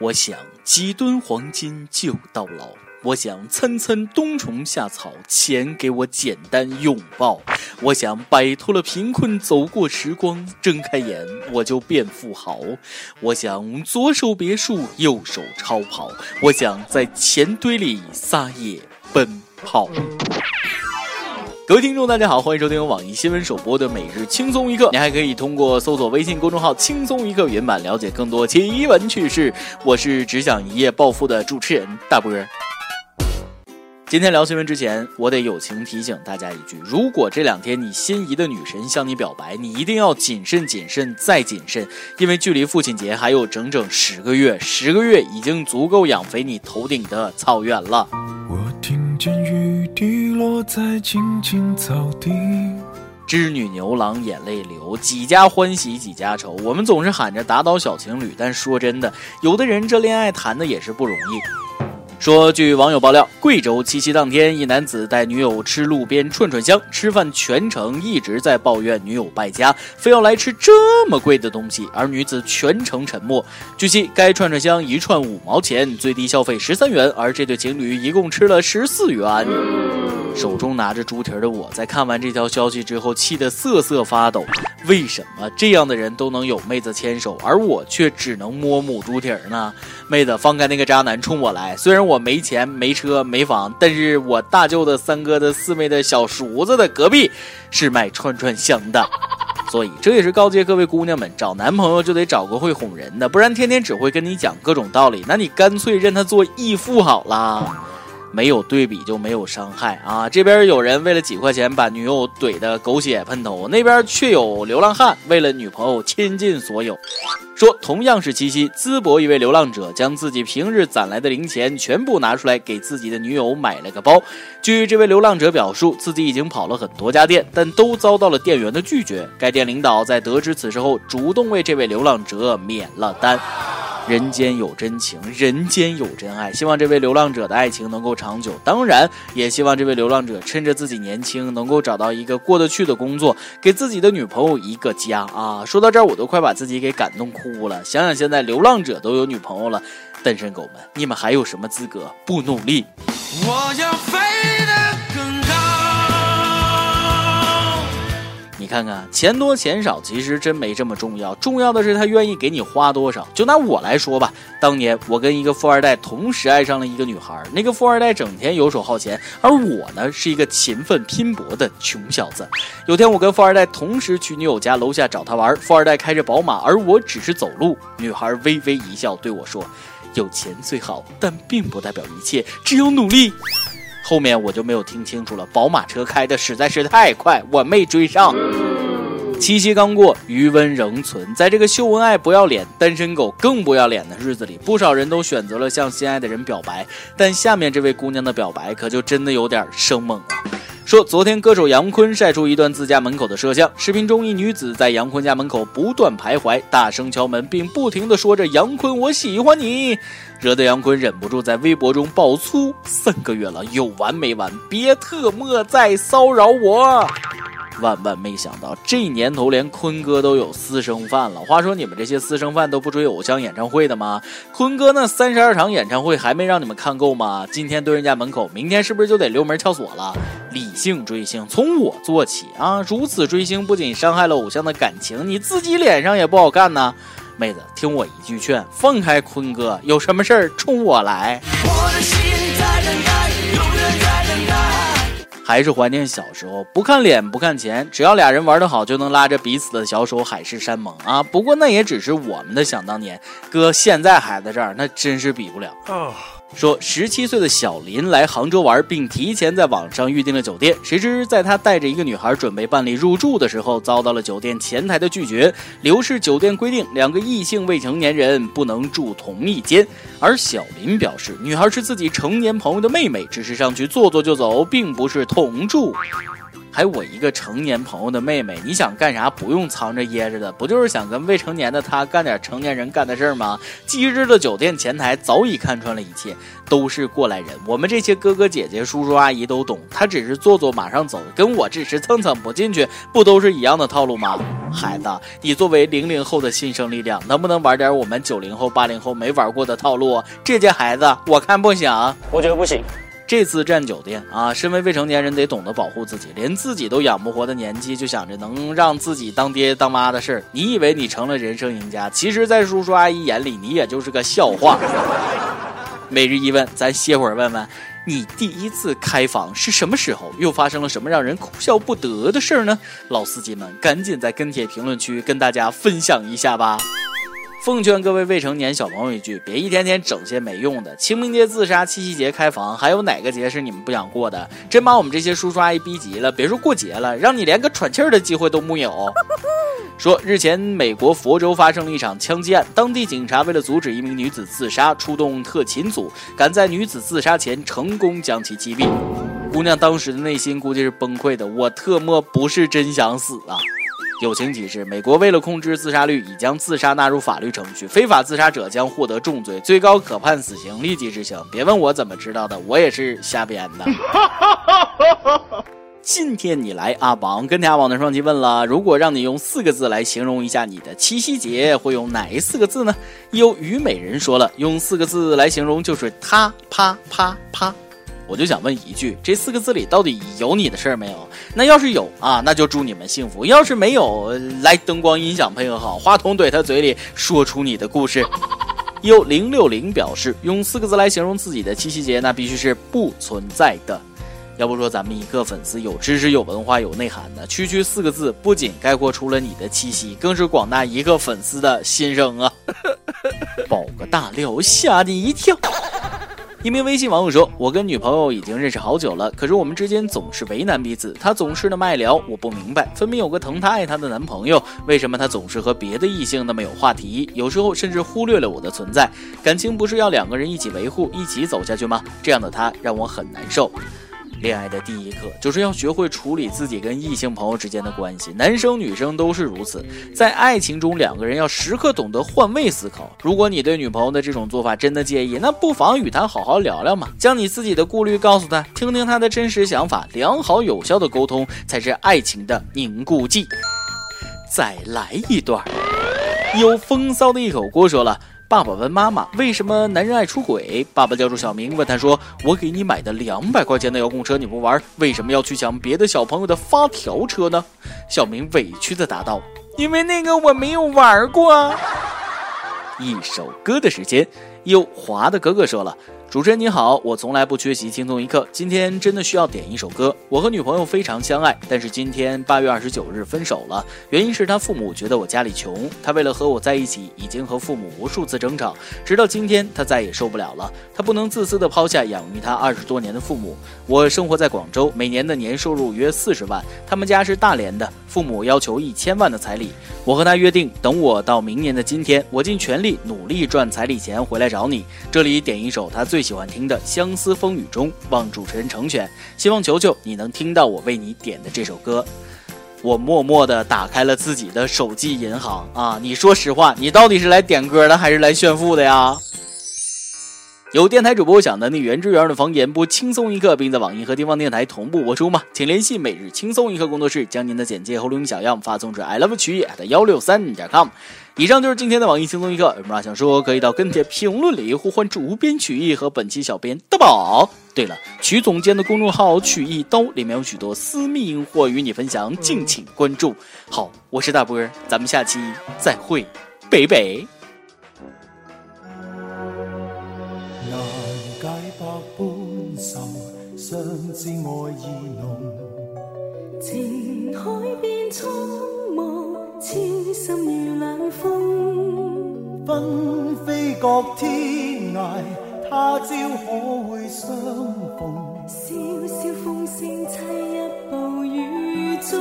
我想几吨黄金就到老，我想参参冬虫夏草，钱给我简单拥抱。我想摆脱了贫困，走过时光，睁开眼我就变富豪。我想左手别墅，右手超跑。我想在钱堆里撒野奔跑。各位听众，大家好，欢迎收听网易新闻首播的每日轻松一刻。你还可以通过搜索微信公众号“轻松一刻”原版了解更多奇闻趣事。我是只想一夜暴富的主持人大波。今天聊新闻之前，我得友情提醒大家一句：如果这两天你心仪的女神向你表白，你一定要谨慎、谨慎再谨慎，因为距离父亲节还有整整十个月，十个月已经足够养肥你头顶的草原了。我听见雨落在青青草地，织女牛郎眼泪流，几家欢喜几家愁。我们总是喊着打倒小情侣，但说真的，有的人这恋爱谈的也是不容易。说，据网友爆料，贵州七夕当天，一男子带女友吃路边串串香，吃饭全程一直在抱怨女友败家，非要来吃这么贵的东西，而女子全程沉默。据悉，该串串香一串五毛钱，最低消费十三元，而这对情侣一共吃了十四元。手中拿着猪蹄儿的我在看完这条消息之后，气得瑟瑟发抖。为什么这样的人都能有妹子牵手，而我却只能摸母猪蹄儿呢？妹子，放开那个渣男，冲我来！虽然我没钱、没车、没房，但是我大舅的、三哥的、四妹的小叔子的隔壁是卖串串香的，所以这也是告诫各位姑娘们，找男朋友就得找个会哄人的，不然天天只会跟你讲各种道理，那你干脆认他做义父好啦。没有对比就没有伤害啊！这边有人为了几块钱把女友怼得狗血喷头，那边却有流浪汉为了女朋友倾尽所有。说同样是七夕，淄博一位流浪者将自己平日攒来的零钱全部拿出来给自己的女友买了个包。据这位流浪者表述，自己已经跑了很多家店，但都遭到了店员的拒绝。该店领导在得知此事后，主动为这位流浪者免了单。人间有真情，人间有真爱。希望这位流浪者的爱情能够长久，当然也希望这位流浪者趁着自己年轻，能够找到一个过得去的工作，给自己的女朋友一个家啊！说到这儿，我都快把自己给感动哭了。想想现在流浪者都有女朋友了，单身狗们，你们还有什么资格不努力？我要飞看看钱多钱少，其实真没这么重要，重要的是他愿意给你花多少。就拿我来说吧，当年我跟一个富二代同时爱上了一个女孩，那个富二代整天游手好闲，而我呢是一个勤奋拼搏的穷小子。有天我跟富二代同时去女友家楼下找他玩，富二代开着宝马，而我只是走路。女孩微微一笑对我说：“有钱最好，但并不代表一切，只有努力。”后面我就没有听清楚了，宝马车开的实在是太快，我没追上。七夕刚过，余温仍存，在这个秀恩爱不要脸、单身狗更不要脸的日子里，不少人都选择了向心爱的人表白。但下面这位姑娘的表白可就真的有点生猛了。说，昨天歌手杨坤晒出一段自家门口的摄像，视频中一女子在杨坤家门口不断徘徊，大声敲门，并不停的说着“杨坤，我喜欢你”，惹得杨坤忍不住在微博中爆粗：“三个月了，有完没完？别特么再骚扰我！”万万没想到，这年头连坤哥都有私生饭了。话说，你们这些私生饭都不追偶像演唱会的吗？坤哥那三十二场演唱会还没让你们看够吗？今天蹲人家门口，明天是不是就得溜门撬锁了？理性追星，从我做起啊！如此追星不仅伤害了偶像的感情，你自己脸上也不好看呢。妹子，听我一句劝，放开坤哥，有什么事儿冲我来。我的心在等待，永远在等待。还是怀念小时候，不看脸不看钱，只要俩人玩得好，就能拉着彼此的小手海誓山盟啊！不过那也只是我们的想当年，哥现在还在这儿那真是比不了。说十七岁的小林来杭州玩，并提前在网上预订了酒店。谁知在他带着一个女孩准备办理入住的时候，遭到了酒店前台的拒绝。刘氏酒店规定，两个异性未成年人不能住同一间。而小林表示，女孩是自己成年朋友的妹妹，只是上去坐坐就走，并不是同住。还我一个成年朋友的妹妹，你想干啥不用藏着掖着的，不就是想跟未成年的他干点成年人干的事儿吗？机智的酒店前台早已看穿了一切，都是过来人。我们这些哥哥姐姐、叔叔阿姨都懂，他只是坐坐马上走，跟我只是蹭蹭不进去，不都是一样的套路吗？孩子，你作为零零后的新生力量，能不能玩点我们九零后、八零后没玩过的套路？这届孩子，我看不行，我觉得不行。这次占酒店啊，身为未成年人得懂得保护自己，连自己都养不活的年纪就想着能让自己当爹当妈的事儿，你以为你成了人生赢家？其实，在叔叔阿姨眼里，你也就是个笑话。每日一问，咱歇会儿问问，你第一次开房是什么时候？又发生了什么让人哭笑不得的事儿呢？老司机们，赶紧在跟帖评论区跟大家分享一下吧。奉劝各位未成年小朋友一句：别一天天整些没用的。清明节自杀，七夕节开房，还有哪个节是你们不想过的？真把我们这些叔叔阿姨逼急了，别说过节了，让你连个喘气儿的机会都木有。说日前美国佛州发生了一场枪击案，当地警察为了阻止一名女子自杀，出动特勤组，赶在女子自杀前成功将其击毙。姑娘当时的内心估计是崩溃的，我特么不是真想死啊！友情提示：美国为了控制自杀率，已将自杀纳入法律程序，非法自杀者将获得重罪，最高可判死刑，立即执行。别问我怎么知道的，我也是瞎编的。今天你来阿王跟阿王的双击问了：如果让你用四个字来形容一下你的七夕节，会用哪四个字呢？有虞美人说了，用四个字来形容就是他啪啪啪。我就想问一句，这四个字里到底有你的事儿没有？那要是有啊，那就祝你们幸福；要是没有，来灯光音响配合好，话筒怼他嘴里，说出你的故事。有零六零表示，用四个字来形容自己的七夕节，那必须是不存在的。要不说咱们一个粉丝有知识、有文化、有内涵的，区区四个字，不仅概括出了你的七夕，更是广大一个粉丝的心声啊！爆个大料，吓你一跳。一名微信网友说：“我跟女朋友已经认识好久了，可是我们之间总是为难彼此。她总是那么爱聊，我不明白。分明有个疼她爱她的男朋友，为什么她总是和别的异性那么有话题？有时候甚至忽略了我的存在。感情不是要两个人一起维护、一起走下去吗？这样的她让我很难受。”恋爱的第一课就是要学会处理自己跟异性朋友之间的关系，男生女生都是如此。在爱情中，两个人要时刻懂得换位思考。如果你对女朋友的这种做法真的介意，那不妨与她好好聊聊嘛，将你自己的顾虑告诉她，听听她的真实想法。良好有效的沟通才是爱情的凝固剂。再来一段，有风骚的一口锅说了。爸爸问妈妈：“为什么男人爱出轨？”爸爸叫住小明，问他说：“我给你买的两百块钱的遥控车你不玩，为什么要去抢别的小朋友的发条车呢？”小明委屈的答道：“因为那个我没有玩过。” 一首歌的时间，有华的哥哥说了。主持人你好，我从来不缺席轻松一刻，今天真的需要点一首歌。我和女朋友非常相爱，但是今天八月二十九日分手了，原因是他父母觉得我家里穷，他为了和我在一起，已经和父母无数次争吵，直到今天他再也受不了了，他不能自私的抛下养育他二十多年的父母。我生活在广州，每年的年收入约四十万，他们家是大连的，父母要求一千万的彩礼，我和他约定，等我到明年的今天，我尽全力努力赚彩礼钱回来找你。这里点一首他最。喜欢听的《相思风雨中》，望主持人成全，希望球球你能听到我为你点的这首歌。我默默的打开了自己的手机银行啊！你说实话，你到底是来点歌的还是来炫富的呀？有电台主播想的你原汁原味的方言播轻松一刻，并在网易和地方电台同步播出吗？请联系每日轻松一刻工作室，将您的简介和录音小样发送至 i love 曲艺的幺六三点 com。以上就是今天的网易轻松一刻，有什么话想说，可以到跟帖评论里呼唤主编曲艺和本期小编大宝。对了，曲总监的公众号曲艺刀里面有许多私密硬货与你分享，敬请关注。好，我是大波，咱们下期再会，北北。相知爱意浓，情海变苍茫，痴心如冷风。纷飞各天涯，他朝可会相逢？萧萧风声凄一暴雨中，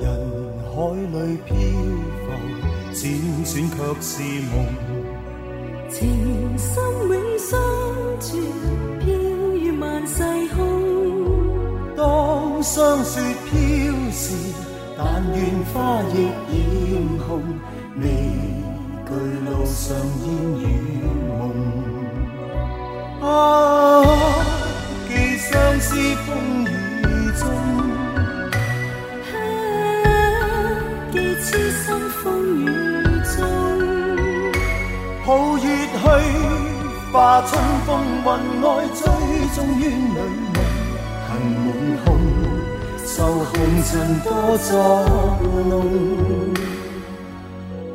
人海里飘浮，辗转却是梦。情深霜雪飘时，但愿花亦染红，未惧路上烟雨梦。啊，寄相思风雨中，寄痴心风雨中，抱月去，化春风云外，追踪怨侣梦，恨满空，受红尘多作弄，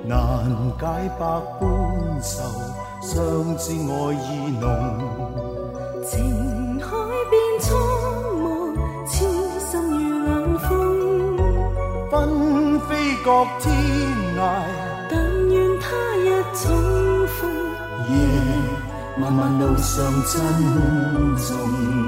难解百般愁。相知爱意浓，情海变苍茫，痴心如冷风。纷飞各天涯，但愿他日重逢。夜漫漫路上珍重。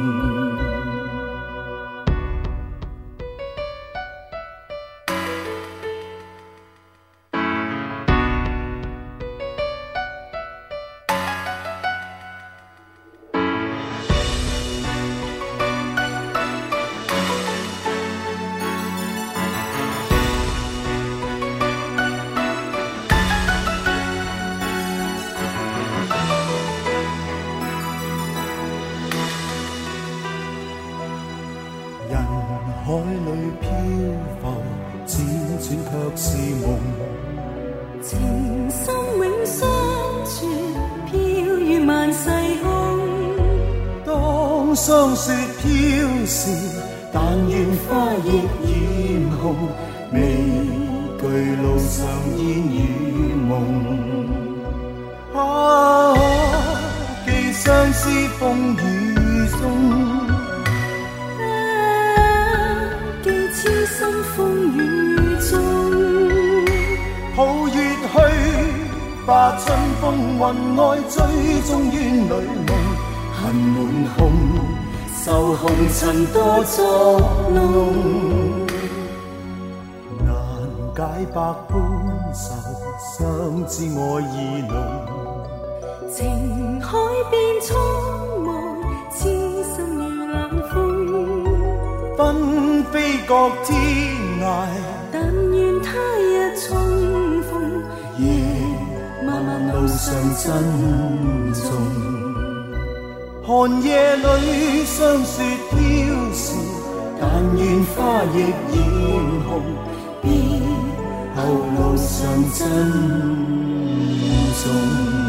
霜雪飘时，但愿花亦艳红，未惧路上烟雨梦。啊，寄相思风雨中。心风雨中抱月去，化春风云外，追踪冤侣梦，受红尘多作弄，难解百般愁，相知爱意浓，情海变苍茫，痴心如冷风，纷飞各天涯，但愿他日重逢，夜漫漫。路上珍重，寒夜里霜雪飘时，但愿花亦艳红，别后路上珍重。